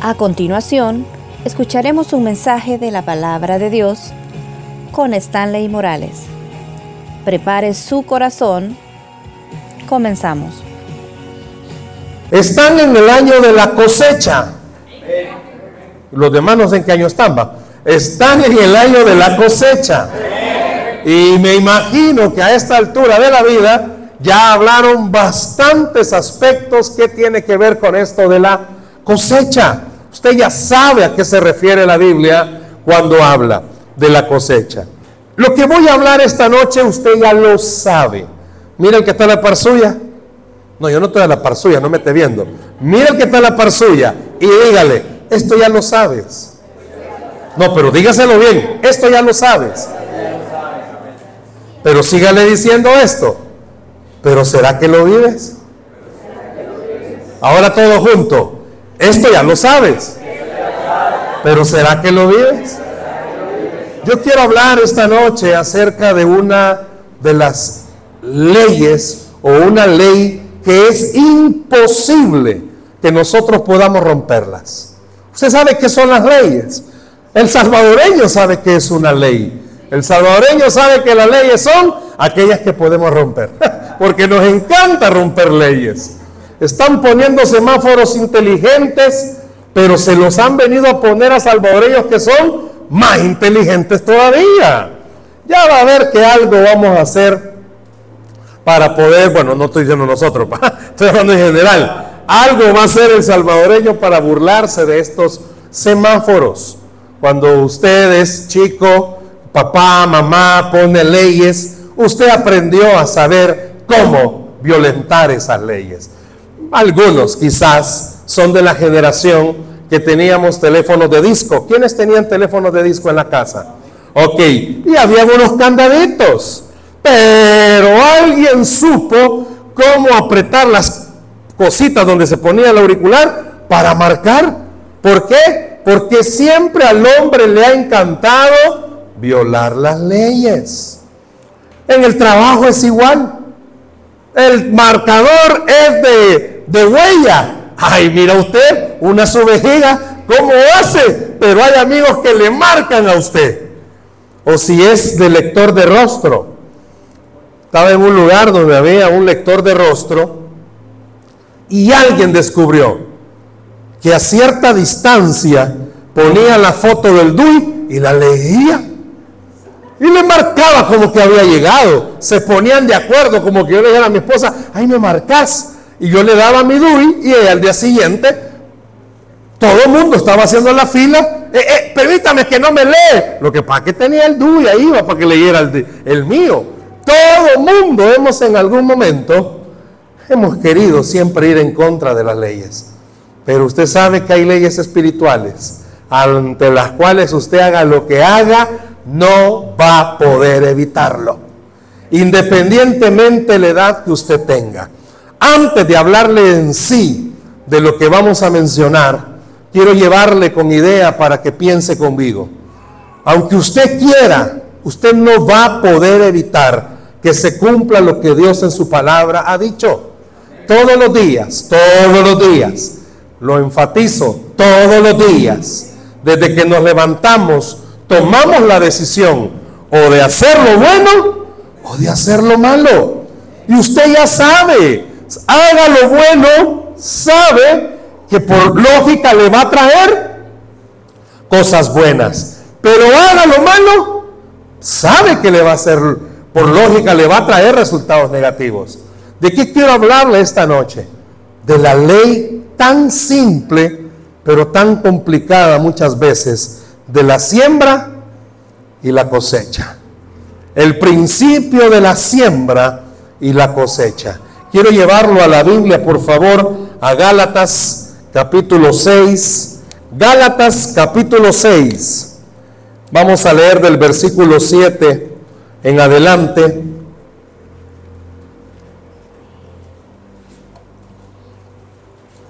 A continuación, escucharemos un mensaje de la palabra de Dios con Stanley Morales. Prepare su corazón. Comenzamos. Están en el año de la cosecha. Los demás no sé en qué año están, va. Están en el año de la cosecha. Y me imagino que a esta altura de la vida ya hablaron bastantes aspectos que tiene que ver con esto de la cosecha. Usted ya sabe a qué se refiere la Biblia cuando habla de la cosecha. Lo que voy a hablar esta noche usted ya lo sabe. Mira el que está en la par suya. No, yo no estoy en la par suya, no me esté viendo. Mira el que está en la par suya y dígale, esto ya lo sabes. No, pero dígaselo bien, esto ya lo sabes. Pero sígale diciendo esto. Pero ¿será que lo vives? Ahora todo junto. Esto ya lo sabes. Pero ¿será que lo vives? Yo quiero hablar esta noche acerca de una de las leyes o una ley que es imposible que nosotros podamos romperlas. Usted sabe qué son las leyes. El salvadoreño sabe que es una ley. El salvadoreño sabe que las leyes son aquellas que podemos romper. Porque nos encanta romper leyes. Están poniendo semáforos inteligentes, pero se los han venido a poner a salvadoreños que son más inteligentes todavía. Ya va a ver que algo vamos a hacer para poder, bueno, no estoy diciendo nosotros, estoy hablando en general. Algo va a hacer el salvadoreño para burlarse de estos semáforos. Cuando usted es chico, papá, mamá pone leyes, usted aprendió a saber cómo violentar esas leyes. Algunos quizás son de la generación que teníamos teléfonos de disco. ¿Quiénes tenían teléfonos de disco en la casa? Ok, y había unos candaditos, pero alguien supo cómo apretar las cositas donde se ponía el auricular para marcar. ¿Por qué? Porque siempre al hombre le ha encantado violar las leyes. En el trabajo es igual. El marcador es de, de huella. Ay, mira usted, una subejega, ¿cómo hace? Pero hay amigos que le marcan a usted. O si es de lector de rostro. Estaba en un lugar donde había un lector de rostro y alguien descubrió que a cierta distancia ponía la foto del DUI y la leía. Y le marcaba como que había llegado. Se ponían de acuerdo, como que yo le dijera a mi esposa, ay, me marcas. Y yo le daba mi DUI y al día siguiente todo el mundo estaba haciendo la fila. Eh, eh, permítame que no me lee. Lo que pasa es que tenía el DUI ahí iba para que leyera el, el mío. Todo el mundo hemos en algún momento, hemos querido siempre ir en contra de las leyes. Pero usted sabe que hay leyes espirituales ante las cuales usted haga lo que haga, no va a poder evitarlo, independientemente de la edad que usted tenga. Antes de hablarle en sí de lo que vamos a mencionar, quiero llevarle con idea para que piense conmigo. Aunque usted quiera, usted no va a poder evitar que se cumpla lo que Dios en su palabra ha dicho. Todos los días, todos los días, lo enfatizo, todos los días, desde que nos levantamos tomamos la decisión o de hacer lo bueno o de hacer lo malo. Y usted ya sabe, haga lo bueno, sabe que por lógica le va a traer cosas buenas. Pero haga lo malo, sabe que le va a hacer, por lógica le va a traer resultados negativos. ¿De qué quiero hablarle esta noche? De la ley tan simple, pero tan complicada muchas veces de la siembra y la cosecha. El principio de la siembra y la cosecha. Quiero llevarlo a la Biblia, por favor, a Gálatas capítulo 6. Gálatas capítulo 6. Vamos a leer del versículo 7 en adelante.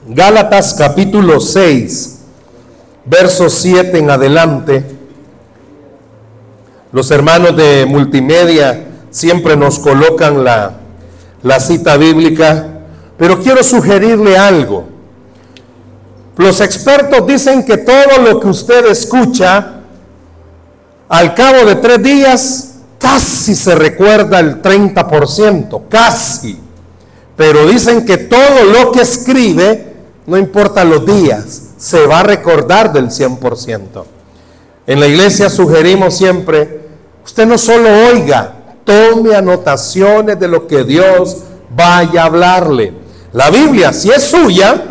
Gálatas capítulo 6 verso 7 en adelante. Los hermanos de multimedia siempre nos colocan la, la cita bíblica, pero quiero sugerirle algo. Los expertos dicen que todo lo que usted escucha, al cabo de tres días, casi se recuerda el 30%, casi. Pero dicen que todo lo que escribe, no importa los días, se va a recordar del 100%. En la iglesia sugerimos siempre, usted no solo oiga, tome anotaciones de lo que Dios vaya a hablarle. La Biblia, si es suya,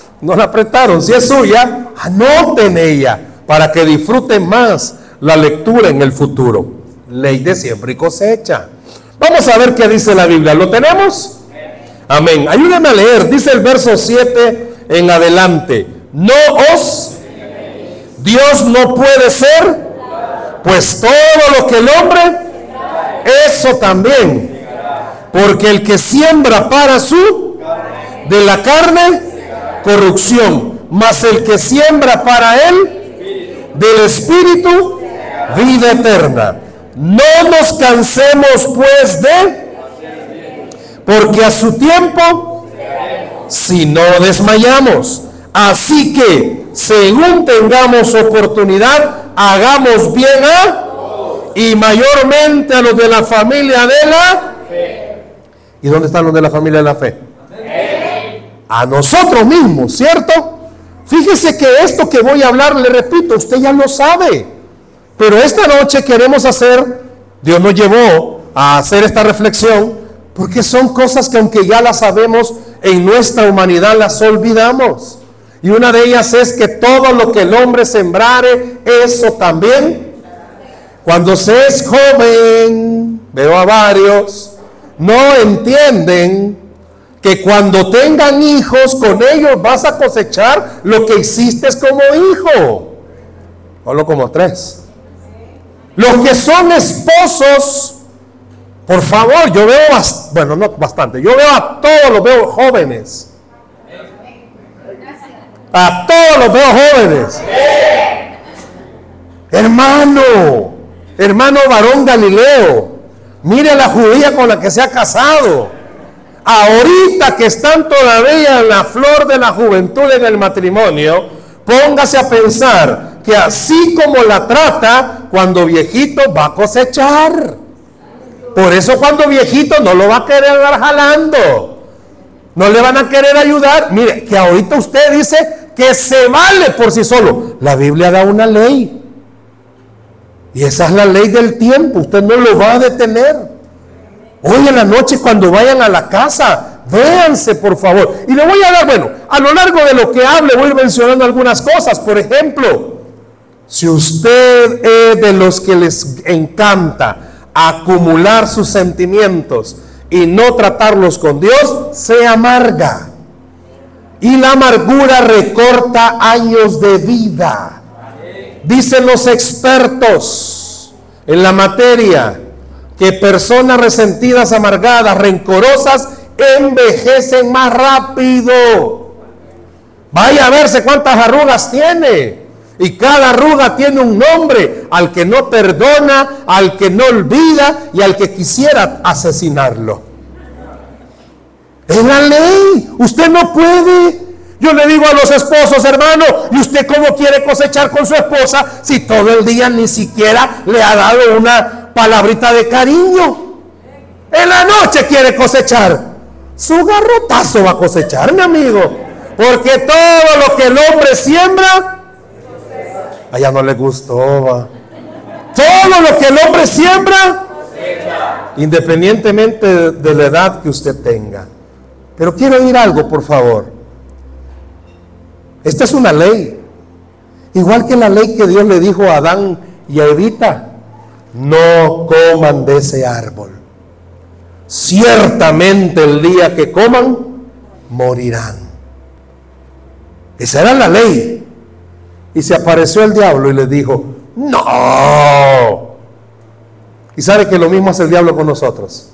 no la apretaron, si es suya, anoten ella para que disfruten más la lectura en el futuro. Ley de siempre y cosecha. Vamos a ver qué dice la Biblia. ¿Lo tenemos? Amén. Ayúdame a leer. Dice el verso 7 en adelante. No os, Dios no puede ser, pues todo lo que el hombre, eso también. Porque el que siembra para su, de la carne, corrupción. Mas el que siembra para él, del espíritu, vida eterna. No nos cansemos pues de, porque a su tiempo, si no desmayamos. Así que, según tengamos oportunidad, hagamos bien a y mayormente a los de la familia de la fe. ¿Y dónde están los de la familia de la fe? A nosotros mismos, ¿cierto? Fíjese que esto que voy a hablar, le repito, usted ya lo sabe. Pero esta noche queremos hacer, Dios nos llevó a hacer esta reflexión, porque son cosas que aunque ya las sabemos, en nuestra humanidad las olvidamos. Y una de ellas es que todo lo que el hombre sembrare, eso también. Cuando se es joven, veo a varios, no entienden que cuando tengan hijos, con ellos vas a cosechar lo que hiciste como hijo. Solo como tres. Los que son esposos, por favor, yo veo, bueno, no bastante, yo veo a todos los veo jóvenes a todos los veo jóvenes. Hermano, hermano varón Galileo, mire a la judía con la que se ha casado. Ahorita que están todavía en la flor de la juventud en el matrimonio, póngase a pensar que así como la trata, cuando viejito va a cosechar. Por eso cuando viejito no lo va a querer dar jalando. No le van a querer ayudar. Mire, que ahorita usted dice que se vale por sí solo. La Biblia da una ley. Y esa es la ley del tiempo. Usted no lo va a detener. Hoy en la noche cuando vayan a la casa, véanse por favor. Y le voy a dar, bueno, a lo largo de lo que hable voy mencionando algunas cosas. Por ejemplo, si usted es de los que les encanta acumular sus sentimientos y no tratarlos con Dios, se amarga. Y la amargura recorta años de vida. Dicen los expertos en la materia que personas resentidas, amargadas, rencorosas, envejecen más rápido. Vaya a verse cuántas arrugas tiene. Y cada arruga tiene un nombre al que no perdona, al que no olvida y al que quisiera asesinarlo. Es la ley. Usted no puede. Yo le digo a los esposos, hermano, ¿y usted cómo quiere cosechar con su esposa si todo el día ni siquiera le ha dado una palabrita de cariño? En la noche quiere cosechar. Su garrotazo va a cosechar, mi amigo. Porque todo lo que el hombre siembra, allá no le gustó. Todo lo que el hombre siembra, independientemente de la edad que usted tenga. Pero quiero oír algo, por favor. Esta es una ley. Igual que la ley que Dios le dijo a Adán y a Evita. No coman de ese árbol. Ciertamente el día que coman, morirán. Esa era la ley. Y se apareció el diablo y le dijo, no. Y sabe que lo mismo hace el diablo con nosotros.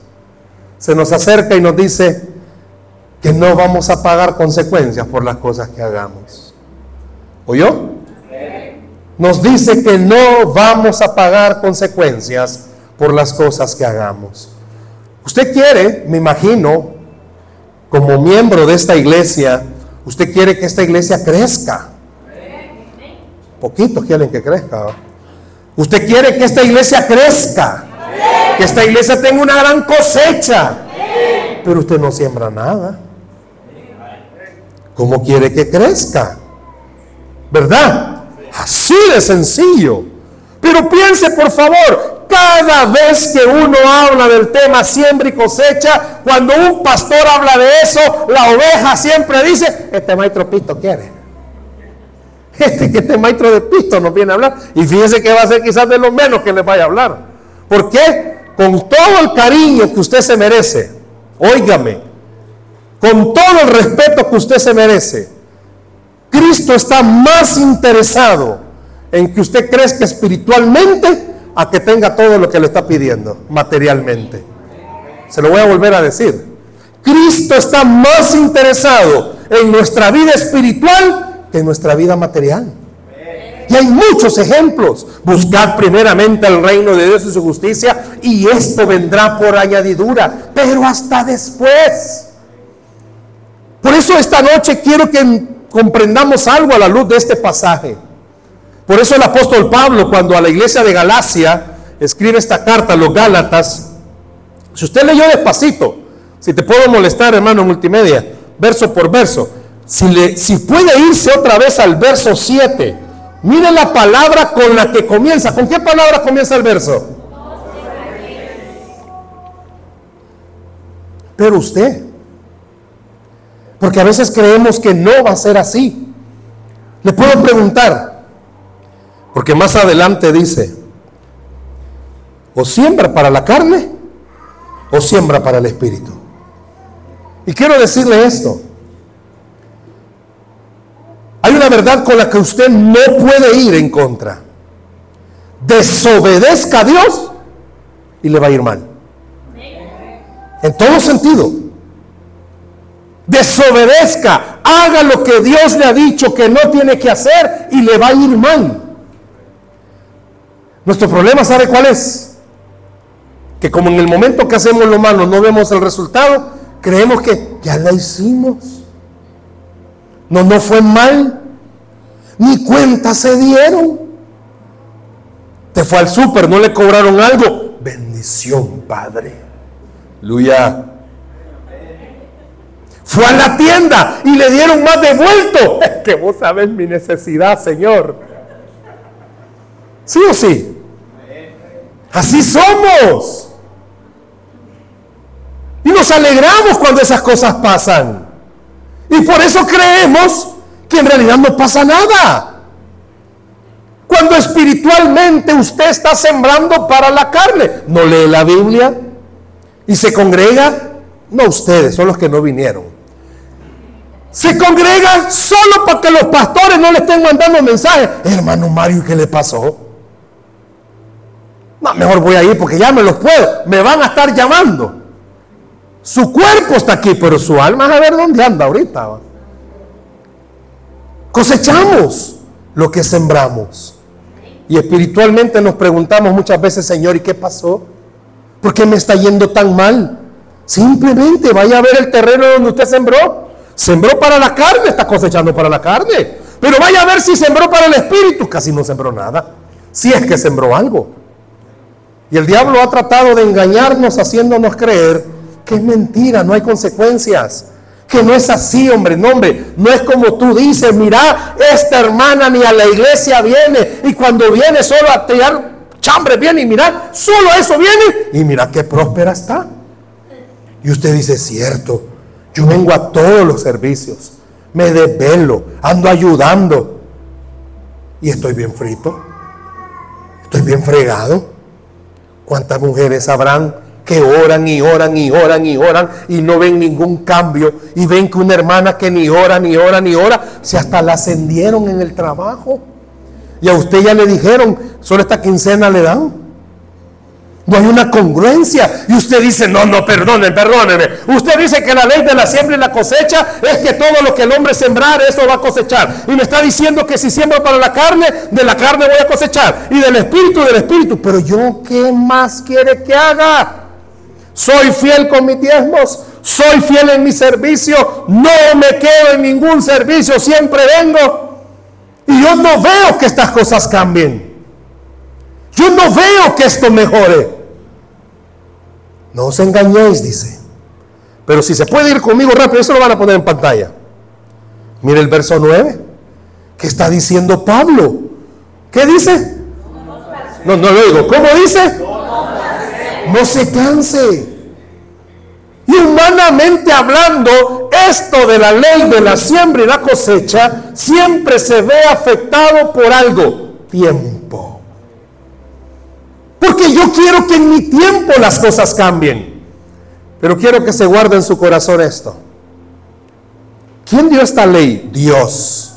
Se nos acerca y nos dice, que no vamos a pagar consecuencias por las cosas que hagamos. ¿Oyó? Nos dice que no vamos a pagar consecuencias por las cosas que hagamos. Usted quiere, me imagino, como miembro de esta iglesia, Usted quiere que esta iglesia crezca. Poquitos quieren que crezca. Usted quiere que esta iglesia crezca. Que esta iglesia tenga una gran cosecha. Pero usted no siembra nada. ¿Cómo quiere que crezca? ¿Verdad? Así de sencillo. Pero piense por favor, cada vez que uno habla del tema siembra y cosecha, cuando un pastor habla de eso, la oveja siempre dice, este maestro Pisto quiere. Este este maestro de Pisto nos viene a hablar. Y fíjese que va a ser quizás de lo menos que les vaya a hablar. ¿Por qué? Con todo el cariño que usted se merece, óigame, con todo el respeto que usted se merece, Cristo está más interesado en que usted crezca espiritualmente a que tenga todo lo que le está pidiendo materialmente. Se lo voy a volver a decir. Cristo está más interesado en nuestra vida espiritual que en nuestra vida material. Y hay muchos ejemplos. Buscad primeramente el reino de Dios y su justicia y esto vendrá por añadidura, pero hasta después. Por eso esta noche quiero que comprendamos algo a la luz de este pasaje. Por eso el apóstol Pablo, cuando a la iglesia de Galacia escribe esta carta a los Gálatas, si usted leyó despacito, si te puedo molestar, hermano, multimedia, verso por verso, si, le, si puede irse otra vez al verso 7, mire la palabra con la que comienza. ¿Con qué palabra comienza el verso? Pero usted, porque a veces creemos que no va a ser así. Le puedo preguntar, porque más adelante dice, o siembra para la carne o siembra para el espíritu. Y quiero decirle esto. Hay una verdad con la que usted no puede ir en contra. Desobedezca a Dios y le va a ir mal. En todo sentido. Desobedezca, haga lo que Dios le ha dicho que no tiene que hacer y le va a ir mal. Nuestro problema, ¿sabe cuál es? Que como en el momento que hacemos lo malo no vemos el resultado, creemos que ya lo hicimos. No, no fue mal. Ni cuenta se dieron. Te fue al súper, no le cobraron algo. Bendición, Padre. Aleluya. Fue a la tienda y le dieron más devuelto. Es que vos sabes mi necesidad, Señor. ¿Sí o sí? Así somos. Y nos alegramos cuando esas cosas pasan. Y por eso creemos que en realidad no pasa nada. Cuando espiritualmente usted está sembrando para la carne, no lee la Biblia y se congrega, no ustedes, son los que no vinieron. Se congregan solo para que los pastores no le estén mandando mensajes. Hermano Mario, ¿qué le pasó? No, mejor voy a ir porque ya me los puedo. Me van a estar llamando. Su cuerpo está aquí, pero su alma a ver dónde anda ahorita. Cosechamos lo que sembramos. Y espiritualmente nos preguntamos muchas veces, Señor, ¿y qué pasó? ¿Por qué me está yendo tan mal? Simplemente vaya a ver el terreno donde usted sembró. Sembró para la carne, está cosechando para la carne. Pero vaya a ver si sembró para el espíritu. Casi no sembró nada. Si es que sembró algo. Y el diablo ha tratado de engañarnos haciéndonos creer que es mentira, no hay consecuencias. Que no es así, hombre, no, hombre, no es como tú dices, mira, esta hermana ni a la iglesia viene y cuando viene solo a tirar chambre viene y mira, solo eso viene y mira qué próspera está. Y usted dice, cierto, yo vengo a todos los servicios, me desvelo, ando ayudando y estoy bien frito, estoy bien fregado. ¿Cuántas mujeres habrán que oran y oran y oran y oran y no ven ningún cambio? Y ven que una hermana que ni ora, ni ora, ni ora, se hasta la ascendieron en el trabajo. Y a usted ya le dijeron, solo esta quincena le dan. No hay una congruencia. Y usted dice, no, no, perdónenme, perdónenme. Usted dice que la ley de la siembra y la cosecha es que todo lo que el hombre sembrar, eso va a cosechar. Y me está diciendo que si siembro para la carne, de la carne voy a cosechar. Y del espíritu, del espíritu. Pero yo, ¿qué más quiere que haga? Soy fiel con mis diezmos, soy fiel en mi servicio, no me quedo en ningún servicio, siempre vengo. Y yo no veo que estas cosas cambien. Yo no veo que esto mejore. No os engañéis, dice. Pero si se puede ir conmigo rápido, eso lo van a poner en pantalla. Mire el verso 9. ¿Qué está diciendo Pablo? ¿Qué dice? No, no lo digo. ¿Cómo dice? No se canse. Y humanamente hablando, esto de la ley de la siembra y la cosecha siempre se ve afectado por algo, tiempo. Porque yo quiero que en mi tiempo las cosas cambien. Pero quiero que se guarde en su corazón esto. ¿Quién dio esta ley? Dios.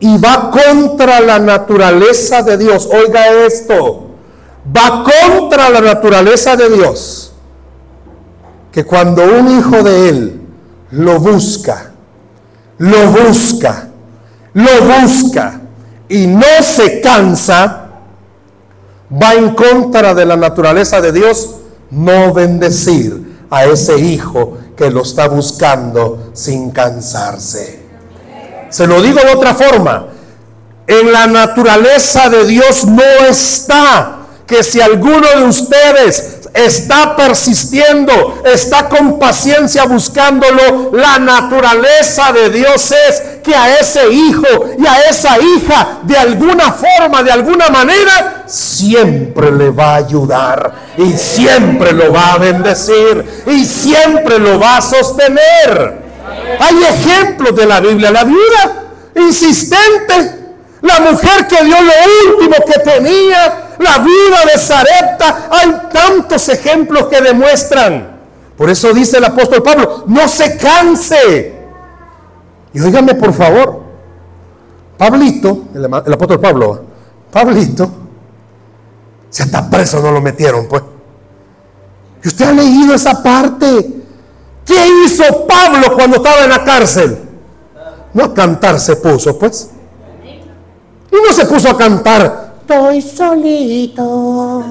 Y va contra la naturaleza de Dios. Oiga esto. Va contra la naturaleza de Dios que cuando un hijo de él lo busca, lo busca, lo busca y no se cansa, va en contra de la naturaleza de Dios no bendecir a ese hijo que lo está buscando sin cansarse. Se lo digo de otra forma, en la naturaleza de Dios no está que si alguno de ustedes está persistiendo, está con paciencia buscándolo. La naturaleza de Dios es que a ese hijo y a esa hija, de alguna forma, de alguna manera, siempre le va a ayudar y siempre lo va a bendecir y siempre lo va a sostener. Hay ejemplos de la Biblia, la viuda insistente, la mujer que dio lo último que tenía, la vida de Sarepta, hay tantos ejemplos que demuestran. Por eso dice el apóstol Pablo, no se canse. Y óigame por favor, Pablito, el, apóstol Pablo, Pablito, si está preso no lo metieron, pues. Y usted ha leído esa parte. ¿Qué hizo Pablo cuando estaba en la cárcel? No a cantar se puso, pues. Y no se puso a cantar estoy solito.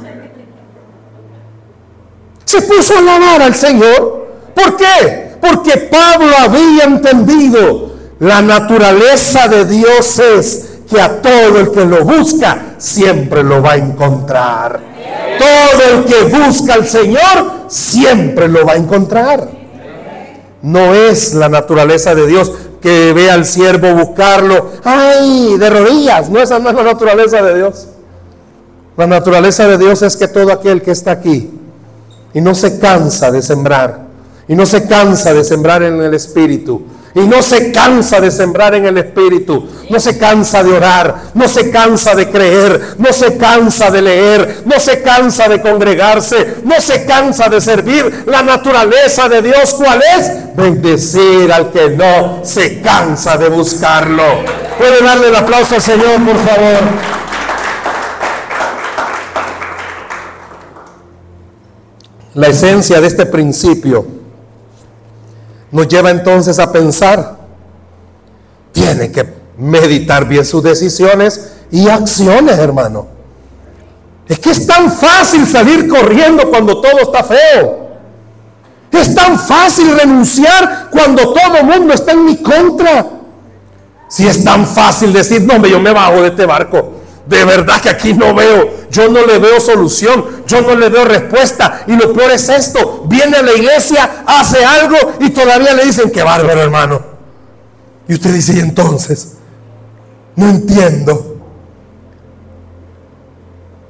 Se puso a alabar al Señor. ¿Por qué? Porque Pablo había entendido la naturaleza de Dios es que a todo el que lo busca siempre lo va a encontrar. Todo el que busca al Señor siempre lo va a encontrar. No es la naturaleza de Dios que ve al siervo buscarlo, ay, de rodillas. No, esa no es la naturaleza de Dios. La naturaleza de Dios es que todo aquel que está aquí y no se cansa de sembrar, y no se cansa de sembrar en el Espíritu, y no se cansa de sembrar en el Espíritu, no se cansa de orar, no se cansa de creer, no se cansa de leer, no se cansa de congregarse, no se cansa de servir. La naturaleza de Dios, ¿cuál es? Bendecir al que no se cansa de buscarlo. ¿Puede darle el aplauso al Señor, por favor? La esencia de este principio nos lleva entonces a pensar, tiene que meditar bien sus decisiones y acciones, hermano. Es que es tan fácil salir corriendo cuando todo está feo. Es tan fácil renunciar cuando todo el mundo está en mi contra. Si es tan fácil decir, no, yo me bajo de este barco. De verdad que aquí no veo, yo no le veo solución, yo no le veo respuesta. Y lo peor es esto, viene a la iglesia, hace algo y todavía le dicen que bárbaro hermano. Y usted dice, y entonces, no entiendo.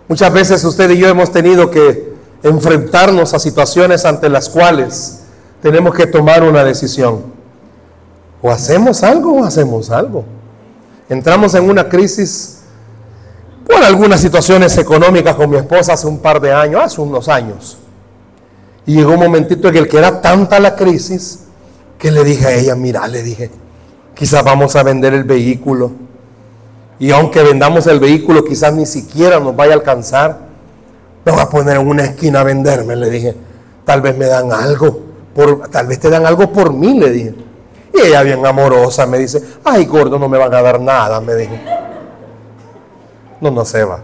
Muchas veces usted y yo hemos tenido que enfrentarnos a situaciones ante las cuales tenemos que tomar una decisión. O hacemos algo o hacemos algo. Entramos en una crisis por algunas situaciones económicas con mi esposa hace un par de años, hace unos años. Y llegó un momentito en el que era tanta la crisis que le dije a ella, mira, le dije, quizás vamos a vender el vehículo. Y aunque vendamos el vehículo, quizás ni siquiera nos vaya a alcanzar. Me voy a poner en una esquina a venderme, le dije. Tal vez me dan algo, por, tal vez te dan algo por mí, le dije. Y ella bien amorosa me dice, ay gordo, no me van a dar nada, me dijo. No, no se va.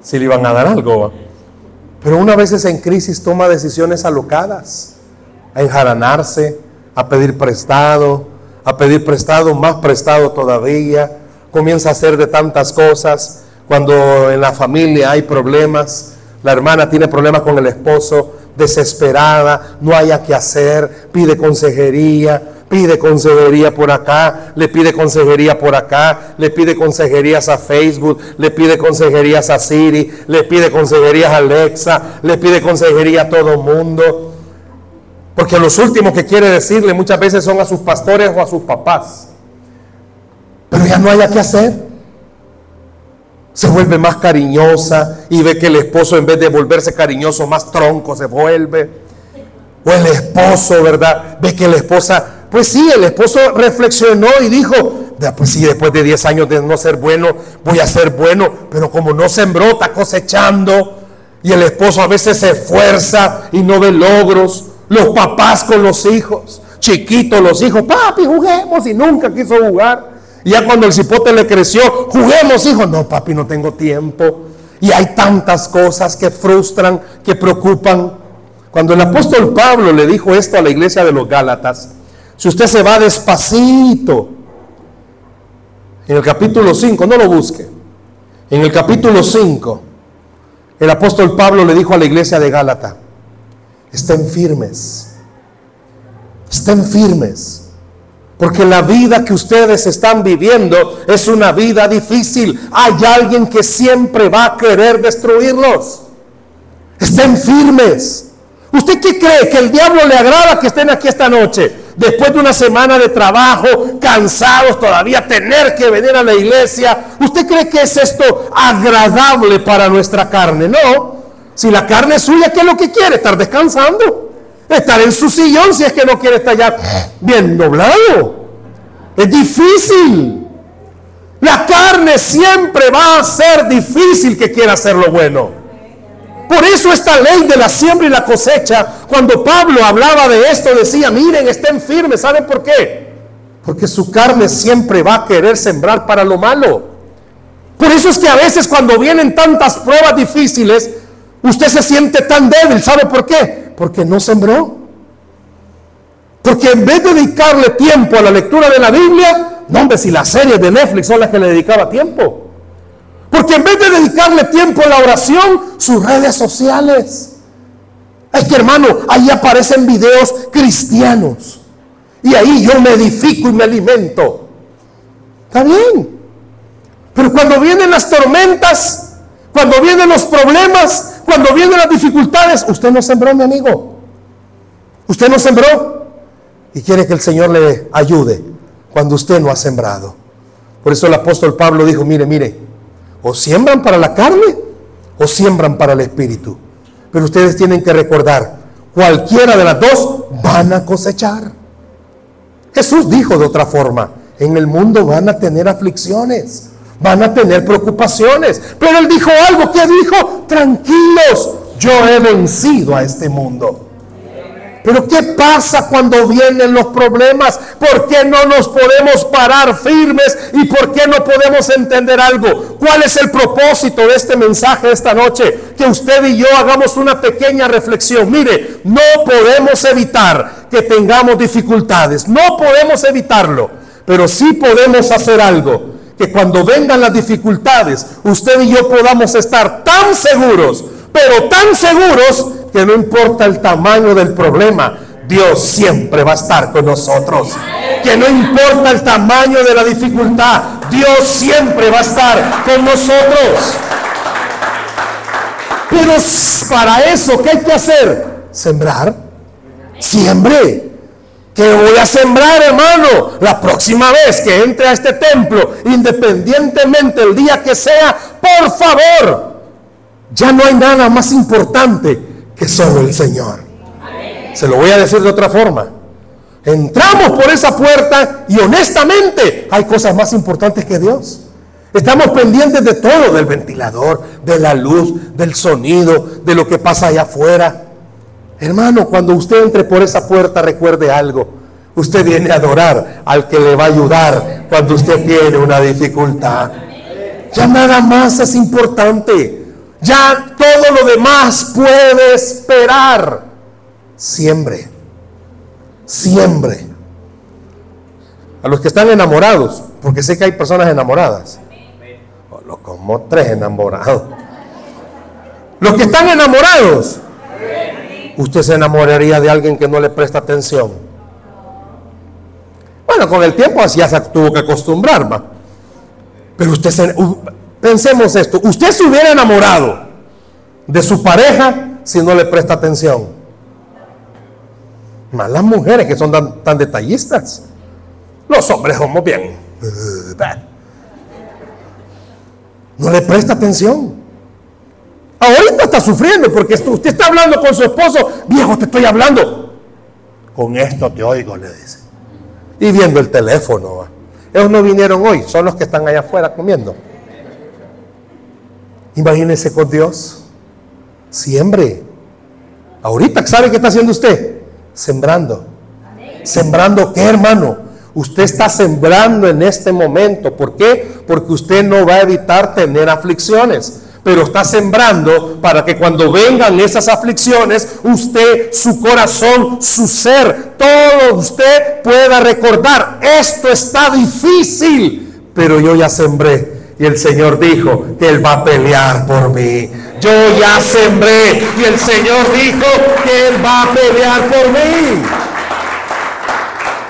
Si le iban a dar algo. Pero una vez en crisis toma decisiones alocadas. a enjaranarse, a pedir prestado, a pedir prestado, más prestado todavía. Comienza a hacer de tantas cosas. Cuando en la familia hay problemas, la hermana tiene problemas con el esposo, desesperada, no haya que hacer, pide consejería, pide consejería por acá, le pide consejería por acá, le pide consejerías a Facebook, le pide consejerías a Siri, le pide consejerías a Alexa, le pide consejería a todo el mundo. Porque los últimos que quiere decirle muchas veces son a sus pastores o a sus papás. Pero ya no haya que hacer se vuelve más cariñosa y ve que el esposo en vez de volverse cariñoso, más tronco se vuelve. O el esposo, ¿verdad? Ve que la esposa, pues sí, el esposo reflexionó y dijo, pues sí, después de 10 años de no ser bueno, voy a ser bueno, pero como no sembró, está cosechando. Y el esposo a veces se esfuerza y no ve logros. Los papás con los hijos, chiquitos los hijos, papi, juguemos y nunca quiso jugar. Y ya cuando el cipote le creció, juguemos, hijo. No, papi, no tengo tiempo. Y hay tantas cosas que frustran, que preocupan. Cuando el apóstol Pablo le dijo esto a la iglesia de los Gálatas, si usted se va despacito, en el capítulo 5, no lo busque, en el capítulo 5, el apóstol Pablo le dijo a la iglesia de Gálata, estén firmes, estén firmes porque la vida que ustedes están viviendo es una vida difícil. Hay alguien que siempre va a querer destruirlos. Estén firmes. ¿Usted qué cree? ¿Que el diablo le agrada que estén aquí esta noche? Después de una semana de trabajo, cansados todavía, tener que venir a la iglesia. ¿Usted cree que es esto agradable para nuestra carne? No. Si la carne es suya, ¿qué es lo que quiere? Estar descansando. Estar en su sillón si es que no quiere estar bien doblado. Es difícil. La carne siempre va a ser difícil que quiera hacer lo bueno. Por eso esta ley de la siembra y la cosecha, cuando Pablo hablaba de esto, decía, miren, estén firmes. ¿Saben por qué? Porque su carne siempre va a querer sembrar para lo malo. Por eso es que a veces cuando vienen tantas pruebas difíciles, usted se siente tan débil. ¿Sabe por qué? Porque no sembró. Porque en vez de dedicarle tiempo a la lectura de la Biblia, no hombre, si las series de Netflix son las que le dedicaba tiempo. Porque en vez de dedicarle tiempo a la oración, sus redes sociales. Es que hermano, ahí aparecen videos cristianos. Y ahí yo me edifico y me alimento. Está bien. Pero cuando vienen las tormentas, cuando vienen los problemas, cuando vienen las dificultades, usted no sembró, mi amigo. Usted no sembró. Y quiere que el Señor le ayude cuando usted no ha sembrado. Por eso el apóstol Pablo dijo, mire, mire, o siembran para la carne o siembran para el espíritu. Pero ustedes tienen que recordar, cualquiera de las dos van a cosechar. Jesús dijo de otra forma, en el mundo van a tener aflicciones van a tener preocupaciones. Pero él dijo algo, ¿qué dijo? Tranquilos, yo he vencido a este mundo. Pero ¿qué pasa cuando vienen los problemas? ¿Por qué no nos podemos parar firmes? ¿Y por qué no podemos entender algo? ¿Cuál es el propósito de este mensaje esta noche? Que usted y yo hagamos una pequeña reflexión. Mire, no podemos evitar que tengamos dificultades. No podemos evitarlo. Pero sí podemos hacer algo que cuando vengan las dificultades, usted y yo podamos estar tan seguros, pero tan seguros que no importa el tamaño del problema, Dios siempre va a estar con nosotros. Que no importa el tamaño de la dificultad, Dios siempre va a estar con nosotros. Pero para eso, ¿qué hay que hacer? Sembrar. Siembre. Que voy a sembrar, hermano, la próxima vez que entre a este templo, independientemente el día que sea, por favor, ya no hay nada más importante que solo el Señor. Se lo voy a decir de otra forma. Entramos por esa puerta y honestamente hay cosas más importantes que Dios. Estamos pendientes de todo, del ventilador, de la luz, del sonido, de lo que pasa allá afuera. Hermano, cuando usted entre por esa puerta, recuerde algo. Usted viene a adorar al que le va a ayudar cuando usted tiene una dificultad. Ya nada más es importante. Ya todo lo demás puede esperar. Siembre. Siempre. A los que están enamorados, porque sé que hay personas enamoradas. Como tres enamorados. Los que están enamorados, usted se enamoraría de alguien que no le presta atención. Bueno, con el tiempo así ya se tuvo que acostumbrar, ¿va? Pero usted se, pensemos esto, usted se hubiera enamorado de su pareja si no le presta atención. Más las mujeres que son tan, detallistas. Los hombres somos bien. No le presta atención. Ahorita está sufriendo porque usted está hablando con su esposo. Viejo, te estoy hablando. Con esto te oigo, le dice. Y viendo el teléfono. Ellos no vinieron hoy, son los que están allá afuera comiendo. Imagínese con Dios. Siembre. Ahorita, ¿sabe qué está haciendo usted? Sembrando. ¿Sembrando qué, hermano? Usted está sembrando en este momento. ¿Por qué? Porque usted no va a evitar tener aflicciones. Pero está sembrando para que cuando vengan esas aflicciones, usted, su corazón, su ser, todo usted pueda recordar, esto está difícil, pero yo ya sembré y el Señor dijo que Él va a pelear por mí. Yo ya sembré y el Señor dijo que Él va a pelear por mí.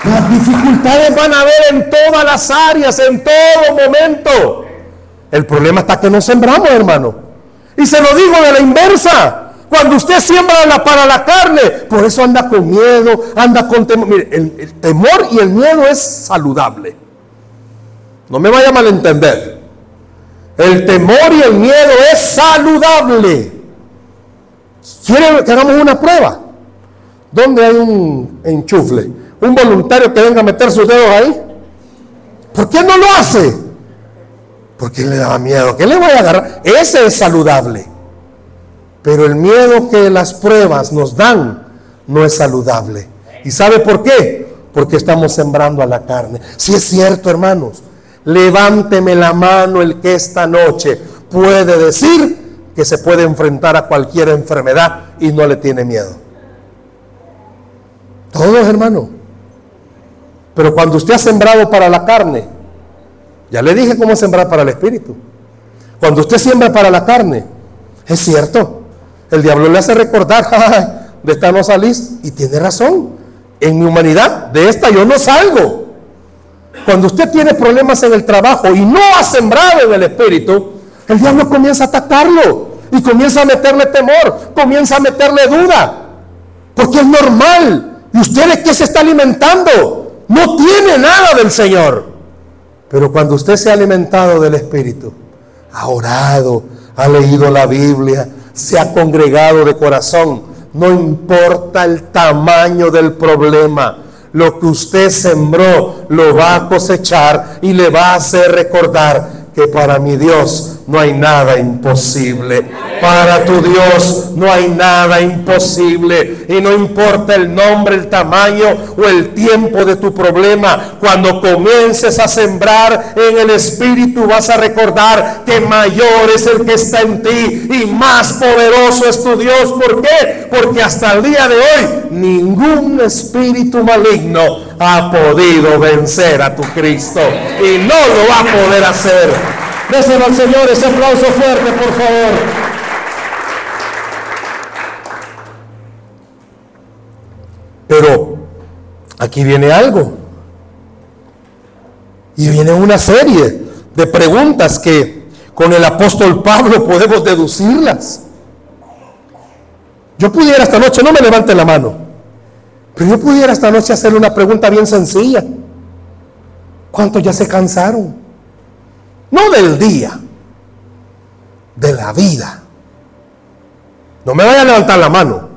Las dificultades van a haber en todas las áreas, en todo momento. El problema está que no sembramos, hermano. Y se lo digo de la inversa. Cuando usted siembra para la carne, por eso anda con miedo, anda con temor. Mire, el temor y el miedo es saludable. No me vaya a malentender. El temor y el miedo es saludable. ¿Quiere que hagamos una prueba? ¿Dónde hay un enchufle? ¿Un voluntario que venga a meter sus dedos ahí? ¿Por qué no lo hace? Porque le da miedo. ¿Qué le voy a agarrar? Ese es saludable. Pero el miedo que las pruebas nos dan no es saludable. ¿Y sabe por qué? Porque estamos sembrando a la carne. Si es cierto, hermanos. Levánteme la mano el que esta noche puede decir que se puede enfrentar a cualquier enfermedad y no le tiene miedo. Todos, hermano. Pero cuando usted ha sembrado para la carne, ya le dije cómo sembrar para el espíritu. Cuando usted siembra para la carne, es cierto, el diablo le hace recordar, de esta no salís, y tiene razón. En mi humanidad, de esta yo no salgo. Cuando usted tiene problemas en el trabajo y no ha sembrado en el espíritu, el diablo comienza a atacarlo y comienza a meterle temor, comienza a meterle duda, porque es normal. ¿Y usted de qué se está alimentando? No tiene nada del Señor. Pero cuando usted se ha alimentado del Espíritu, ha orado, ha leído la Biblia, se ha congregado de corazón, no importa el tamaño del problema, lo que usted sembró lo va a cosechar y le va a hacer recordar que para mi Dios no hay nada imposible. Para tu Dios no hay nada imposible. Y no importa el nombre, el tamaño o el tiempo de tu problema. Cuando comiences a sembrar en el Espíritu vas a recordar que mayor es el que está en ti y más poderoso es tu Dios. ¿Por qué? Porque hasta el día de hoy ningún espíritu maligno ha podido vencer a tu Cristo. Y no lo va a poder hacer Déselo al Señor ese aplauso fuerte, por favor. Pero aquí viene algo. Y viene una serie de preguntas que con el apóstol Pablo podemos deducirlas. Yo pudiera esta noche, no me levante la mano, pero yo pudiera esta noche hacerle una pregunta bien sencilla. ¿Cuántos ya se cansaron? No del día, de la vida. No me vaya a levantar la mano.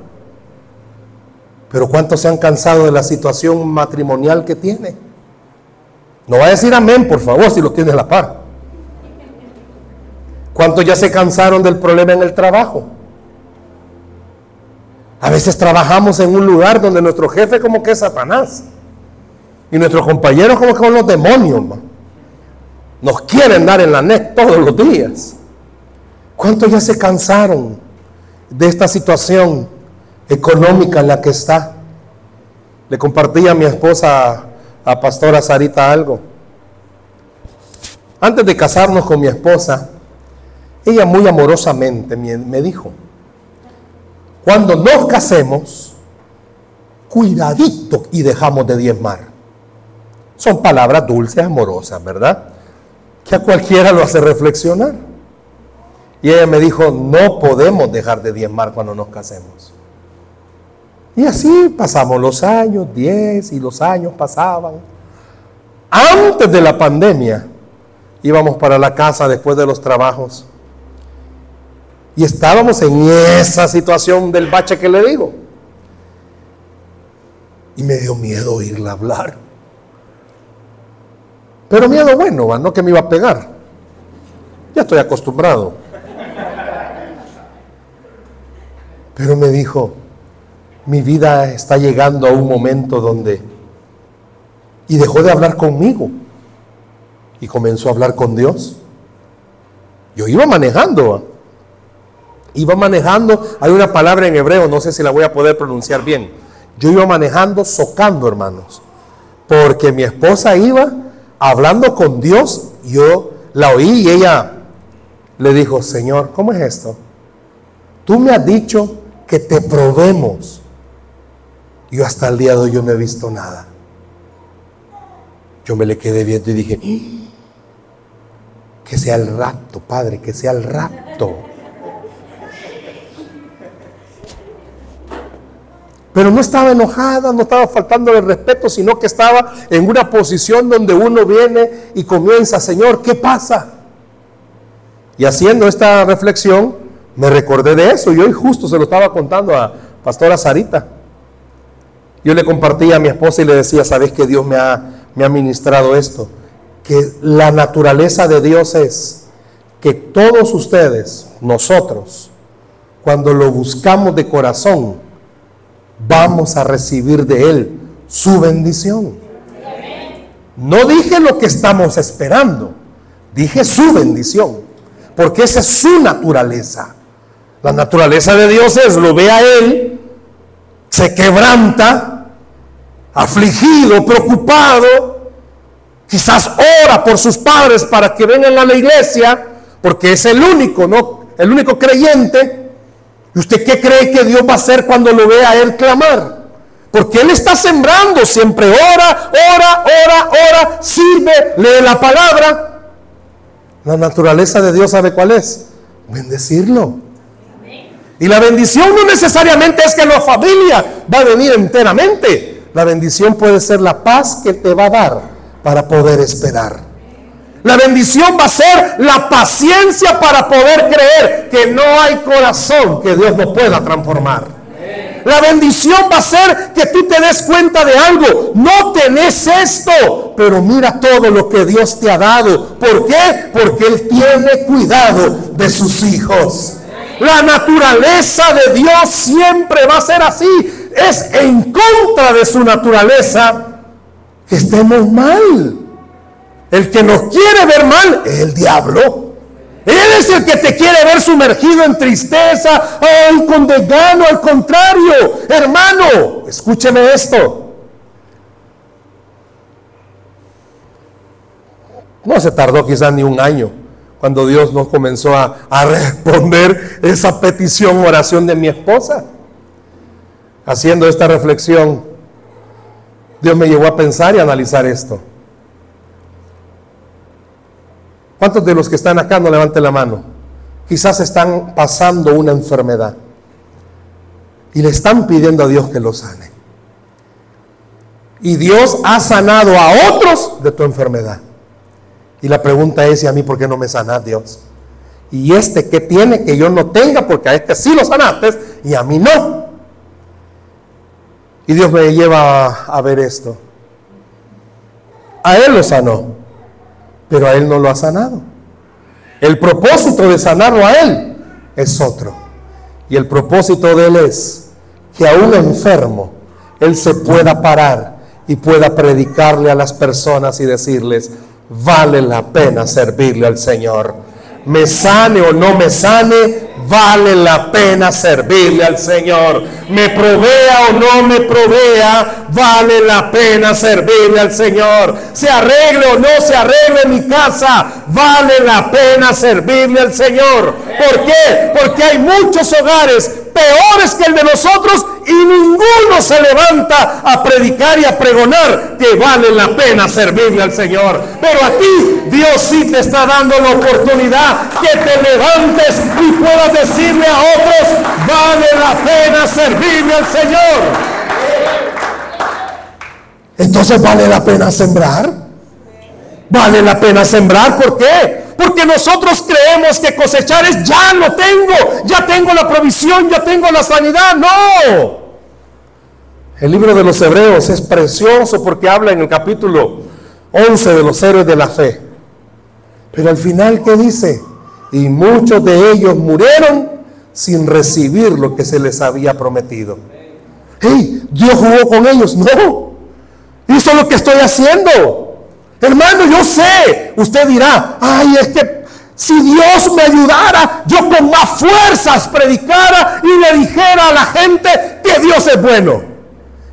Pero ¿cuántos se han cansado de la situación matrimonial que tiene? No va a decir amén, por favor, si lo tiene a la par. ¿Cuántos ya se cansaron del problema en el trabajo? A veces trabajamos en un lugar donde nuestro jefe como que es Satanás. Y nuestros compañeros como que son los demonios. Nos quieren dar en la net todos los días. ¿Cuántos ya se cansaron de esta situación económica en la que está? Le compartí a mi esposa, a Pastora Sarita, algo. Antes de casarnos con mi esposa, ella muy amorosamente me dijo, cuando nos casemos, cuidadito y dejamos de diezmar. Son palabras dulces, amorosas, ¿verdad? Que a cualquiera lo hace reflexionar. Y ella me dijo, no podemos dejar de diezmar cuando nos casemos. Y así pasamos los años, diez y los años pasaban. Antes de la pandemia íbamos para la casa después de los trabajos. Y estábamos en esa situación del bache que le digo. Y me dio miedo oírla hablar. Pero miedo bueno, no que me iba a pegar. Ya estoy acostumbrado. Pero me dijo, mi vida está llegando a un momento donde... Y dejó de hablar conmigo. Y comenzó a hablar con Dios. Yo iba manejando. Iba manejando. Hay una palabra en hebreo, no sé si la voy a poder pronunciar bien. Yo iba manejando, socando, hermanos. Porque mi esposa iba hablando con Dios. Yo la oí y ella le dijo, Señor, ¿cómo es esto? Tú me has dicho que te probemos yo hasta el día de hoy yo no he visto nada. Yo me le quedé viendo y dije, ¡Ah! que sea el rapto, Padre, que sea el rapto. Pero no estaba enojada, no estaba faltando el respeto, sino que estaba en una posición donde uno viene y comienza, Señor, ¿qué pasa? Y haciendo esta reflexión, me recordé de eso y hoy justo se lo estaba contando a Pastora Sarita. Yo le compartía a mi esposa y le decía, ¿sabes que Dios me ha, me ha ministrado esto? Que la naturaleza de Dios es que todos ustedes, nosotros, cuando lo buscamos de corazón, vamos a recibir de Él su bendición. No dije lo que estamos esperando, dije su bendición, porque esa es su naturaleza. La naturaleza de Dios es, lo ve a Él se quebranta, afligido, preocupado, quizás ora por sus padres para que vengan a la iglesia, porque es el único, ¿no? El único creyente. ¿Y usted qué cree que Dios va a hacer cuando lo vea a él clamar? Porque Él está sembrando, siempre ora, ora, ora, ora, sirve, lee la palabra. La naturaleza de Dios sabe cuál es. Bendecirlo. Y la bendición no necesariamente es que la familia va a venir enteramente. La bendición puede ser la paz que te va a dar para poder esperar. La bendición va a ser la paciencia para poder creer que no hay corazón que Dios no pueda transformar. La bendición va a ser que tú te des cuenta de algo. No tenés esto, pero mira todo lo que Dios te ha dado. ¿Por qué? Porque Él tiene cuidado de sus hijos. La naturaleza de Dios siempre va a ser así. Es en contra de su naturaleza que estemos mal. El que nos quiere ver mal es el diablo. Él es el que te quiere ver sumergido en tristeza, ay, con desgano, al contrario. Hermano, escúcheme esto. No se tardó quizás ni un año cuando Dios nos comenzó a, responder esa petición, oración de mi esposa. Haciendo esta reflexión, Dios me llevó a pensar y analizar esto. ¿Cuántos de los que están acá no levanten la mano? Quizás están pasando una enfermedad y le están pidiendo a Dios que lo sane. Y Dios ha sanado a otros de tu enfermedad. Y la pregunta es, ¿y a mí por qué no me sanas, Dios? ¿Y este qué tiene que yo no tenga? Porque a este sí lo sanaste y a mí no. Y Dios me lleva a ver esto. A Él lo sanó, pero a Él no lo ha sanado. El propósito de sanarlo a Él es otro. Y el propósito de Él es que a un enfermo Él se pueda parar y pueda predicarle a las personas y decirles, vale la pena servirle al Señor. Me sane o no me sane, vale la pena servirle al Señor. Me provea o no me provea, vale la pena servirle al Señor. Se arregle o no se arregle mi casa, vale la pena servirle al Señor. ¿Por qué? Porque hay muchos hogares peores que el de nosotros y ninguno se levanta a predicar y a pregonar que vale la pena servirle al Señor. Pero a ti Dios sí te está dando la oportunidad que te levantes y puedas decirle a otros, vale la pena servirle al Señor. Entonces vale la pena sembrar. Vale la pena sembrar, ¿por qué? Porque nosotros creemos que cosechar es ya lo tengo, ya tengo la provisión, ya tengo la sanidad. No. El libro de los Hebreos es precioso porque habla en el capítulo 11 de los héroes de la fe. Pero al final, ¿qué dice? Y muchos de ellos murieron sin recibir lo que se les había prometido. Hey, Dios jugó con ellos. No, hizo lo que estoy haciendo. Hermano, yo sé, usted dirá, ay, es que si Dios me ayudara, yo con más fuerzas predicara y le dijera a la gente que Dios es bueno.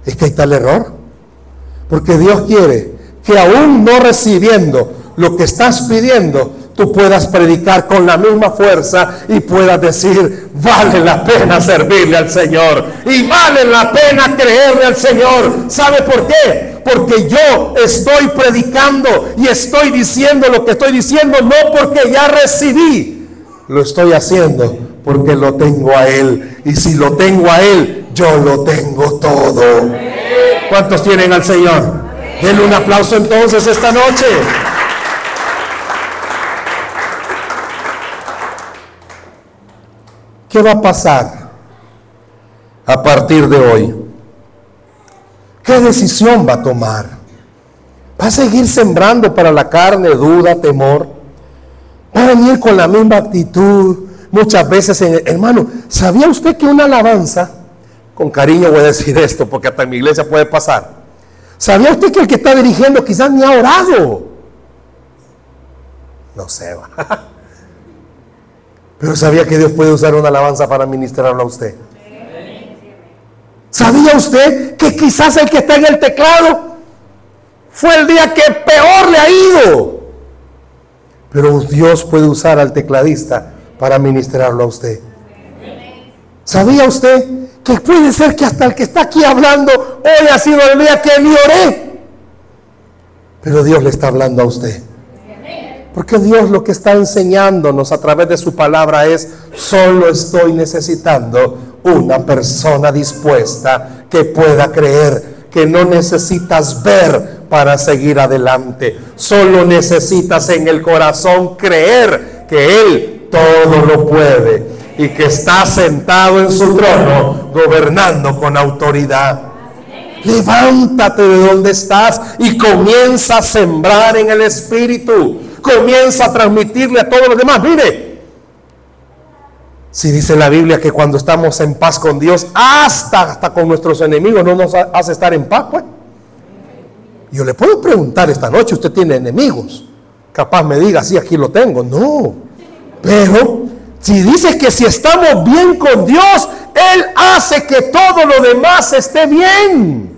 Es que ahí está el error. Porque Dios quiere que aún no recibiendo lo que estás pidiendo, tú puedas predicar con la misma fuerza y puedas decir, vale la pena servirle al Señor y vale la pena creerle al Señor. ¿Sabe por qué? Porque yo estoy predicando y estoy diciendo lo que estoy diciendo, no porque ya recibí, lo estoy haciendo porque lo tengo a Él. Y si lo tengo a Él, yo lo tengo todo. ¿Cuántos tienen al Señor? Denle un aplauso entonces esta noche. ¿Qué va a pasar a partir de hoy? ¿Qué decisión va a tomar? ¿Va a seguir sembrando para la carne duda, temor? ¿Va a venir con la misma actitud? Muchas veces, hermano, ¿sabía usted que una alabanza, con cariño voy a decir esto porque hasta en mi iglesia puede pasar, ¿sabía usted que el que está dirigiendo quizás ni ha orado? No sé, va. Pero sabía que Dios puede usar una alabanza para ministrarlo a usted. ¿Sabía usted que quizás el que está en el teclado fue el día que peor le ha ido? Pero Dios puede usar al tecladista para ministrarlo a usted. ¿Sabía usted que puede ser que hasta el que está aquí hablando hoy ha sido el día que ni oré? Pero Dios le está hablando a usted. Porque Dios lo que está enseñándonos a través de su palabra es, solo estoy necesitando una persona dispuesta que pueda creer, que no necesitas ver para seguir adelante, solo necesitas en el corazón creer que Él todo lo puede y que está sentado en su trono gobernando con autoridad. Levántate de donde estás y comienza a sembrar en el Espíritu comienza a transmitirle a todos los demás. Mire, si dice la Biblia que cuando estamos en paz con Dios, hasta, hasta con nuestros enemigos no nos hace estar en paz, pues. Yo le puedo preguntar esta noche, ¿usted tiene enemigos? Capaz me diga, sí, aquí lo tengo. No. Pero si dice que si estamos bien con Dios, Él hace que todo lo demás esté bien.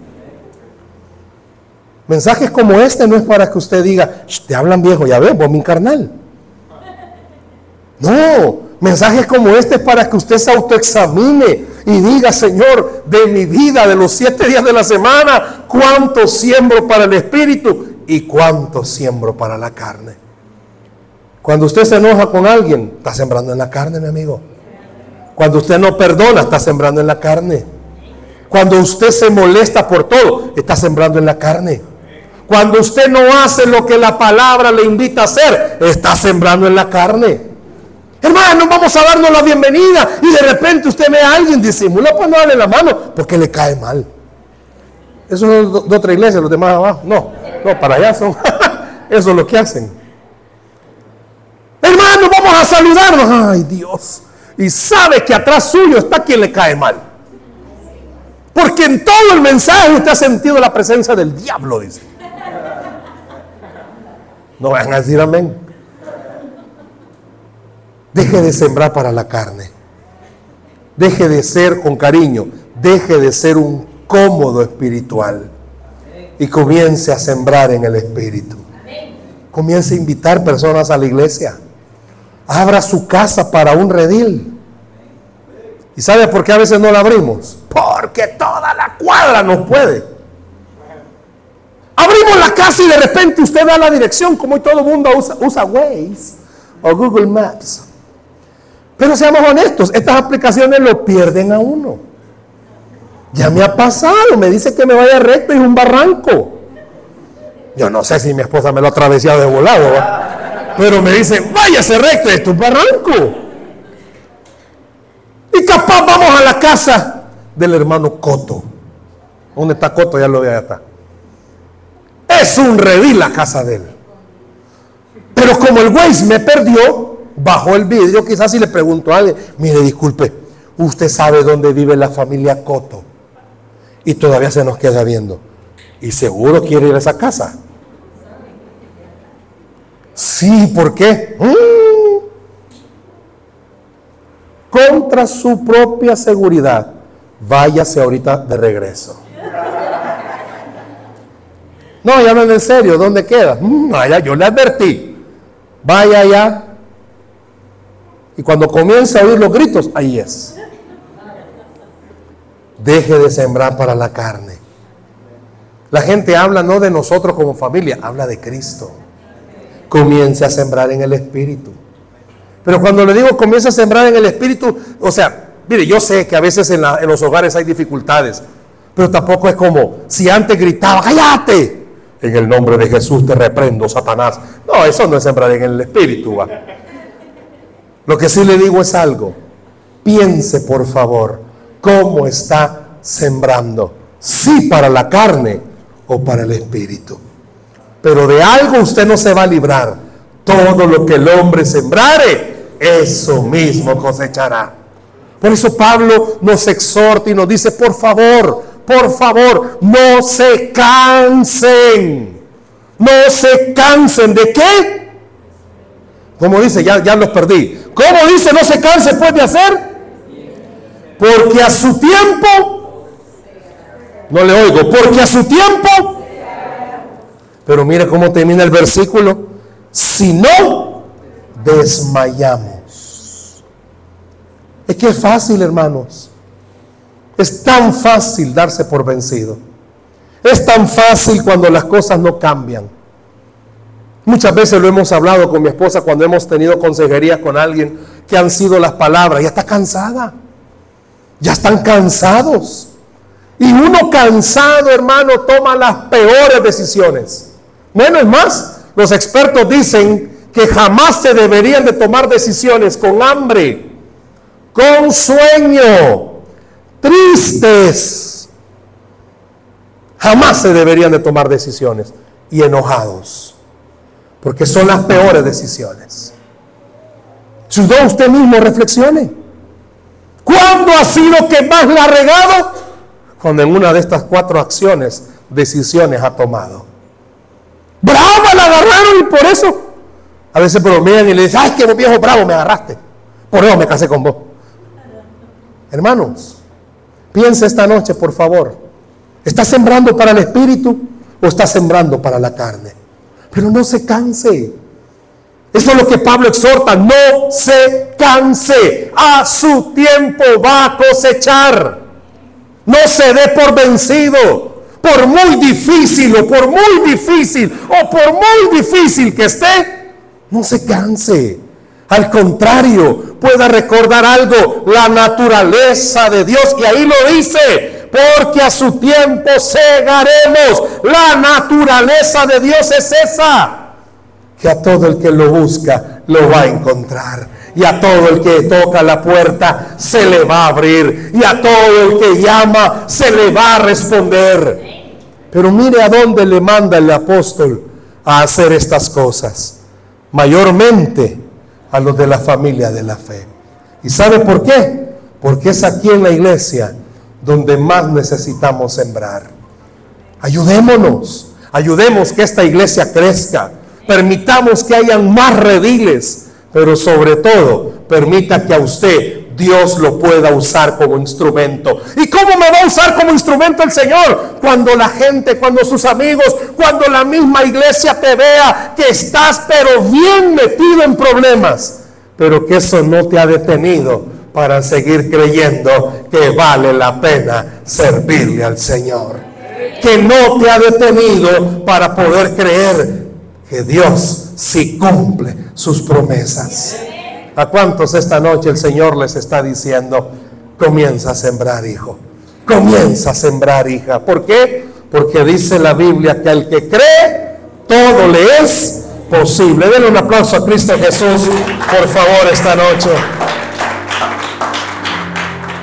Mensajes como este no es para que usted diga, te hablan viejo, ya ves, vos mi carnal. No, mensajes como este es para que usted se autoexamine y diga, Señor, de mi vida, de los siete días de la semana, cuánto siembro para el Espíritu y cuánto siembro para la carne. Cuando usted se enoja con alguien, está sembrando en la carne, mi amigo. Cuando usted no perdona, está sembrando en la carne. Cuando usted se molesta por todo, está sembrando en la carne. Cuando usted no hace lo que la palabra le invita a hacer, está sembrando en la carne. Hermano, vamos a darnos la bienvenida y de repente usted ve a alguien disimula, pues no darle la mano porque le cae mal. Eso es de otra iglesia, los demás abajo. No, no, para allá son. Eso es lo que hacen. Hermano, vamos a saludarnos. Ay, Dios. Y sabe que atrás suyo está quien le cae mal. Porque en todo el mensaje usted ha sentido la presencia del diablo, dice. No van a decir amén. Deje de sembrar para la carne. deje de ser con cariño, deje de ser un cómodo espiritual y comience a sembrar en el espíritu. Comience a invitar personas a la iglesia. Abra su casa para un redil. ¿Y sabe por qué a veces no la abrimos? Porque toda la cuadra no puede. Abrimos la casa y de repente usted da la dirección, como todo el mundo usa, Waze o Google Maps. Pero seamos honestos, estas aplicaciones lo pierden a uno. Ya me ha pasado, me dice que me vaya recto y un barranco. Yo no sé si mi esposa me lo ha atravesado de volado, pero me dice, váyase recto, esto es barranco. Y capaz vamos a la casa del hermano Coto. ¿Dónde está Coto? Ya lo veo, ya está. Es un redil la casa de él. Pero como el güey me perdió, bajó el vidrio, quizás si le pregunto a alguien, mire, disculpe, usted sabe dónde vive la familia Coto. Y todavía se nos queda viendo. Y seguro quiere ir a esa casa. Sí, ¿por qué? Mm. Contra su propia seguridad, váyase ahorita de regreso. No, ya no en serio, ¿dónde queda? Mm, yo le advertí. Vaya allá. Y cuando comienza a oír los gritos, ahí es. Deje de sembrar para la carne. La gente habla no de nosotros como familia, habla de Cristo. Comience a sembrar en el Espíritu. Pero cuando le digo comience a sembrar en el Espíritu, o sea, mire, yo sé que a veces en, en los hogares hay dificultades, pero tampoco es como si antes gritaba, cállate, en el nombre de Jesús te reprendo, Satanás. No, eso no es sembrar en el Espíritu. Lo que sí le digo es algo. Piense, por favor, cómo está sembrando. Sí para la carne o para el Espíritu. Pero de algo usted no se va a librar. Todo lo que el hombre sembrare, eso mismo cosechará. Por eso Pablo nos exhorta y nos dice, por favor, por favor, no se cansen. No se cansen de qué? Como dice, ya, ya los perdí. ¿Cómo dice no se cansen pues de hacer? Porque a su tiempo, no le oigo, porque a su tiempo, pero mire cómo termina el versículo, si no desmayamos. Es que es fácil, hermanos. Es tan fácil darse por vencido. Es tan fácil cuando las cosas no cambian. Muchas veces lo hemos hablado con mi esposa cuando hemos tenido consejerías con alguien que han sido las palabras. Ya está cansada. Ya están cansados. Y uno cansado, hermano, toma las peores decisiones. Menos más, los expertos dicen que jamás se deberían de tomar decisiones con hambre, con sueño, tristes. Jamás se deberían de tomar decisiones y enojados, porque son las peores decisiones. Si usted mismo reflexione, ¿cuándo ha sido que más la ha regado? Cuando en una de estas cuatro acciones, decisiones ha tomado. Brava la agarraron y por eso a veces bromean y le dicen, ay, que viejo bravo me agarraste. Por eso me casé con vos. Hermanos, Piensa esta noche, por favor. ¿Está sembrando para el espíritu o está sembrando para la carne? Pero no se canse. Eso es lo que Pablo exhorta. No se canse. A su tiempo va a cosechar. No se dé por vencido. Por muy difícil o por muy difícil o por muy difícil que esté, no se canse. Al contrario, pueda recordar algo, la naturaleza de Dios. Y ahí lo dice, porque a su tiempo segaremos. La naturaleza de Dios es esa. Que a todo el que lo busca, lo va a encontrar. Y a todo el que toca la puerta, se le va a abrir. Y a todo el que llama, se le va a responder. Pero mire a dónde le manda el apóstol a hacer estas cosas. Mayormente a los de la familia de la fe. ¿Y sabe por qué? Porque es aquí en la iglesia donde más necesitamos sembrar. Ayudémonos, ayudemos que esta iglesia crezca, permitamos que hayan más rediles, pero sobre todo permita que a usted Dios lo pueda usar como instrumento. ¿Y cómo me va a usar como instrumento el Señor? Cuando la gente, cuando sus amigos, cuando la misma iglesia te vea que estás pero bien metido en problemas, pero que eso no te ha detenido para seguir creyendo que vale la pena servirle al Señor. Que no te ha detenido para poder creer que Dios sí cumple sus promesas. ¿A cuántos esta noche el Señor les está diciendo, comienza a sembrar, hijo? Comienza a sembrar, hija. ¿Por qué? Porque dice la Biblia que al que cree, todo le es posible. Denle un aplauso a Cristo Jesús, por favor, esta noche.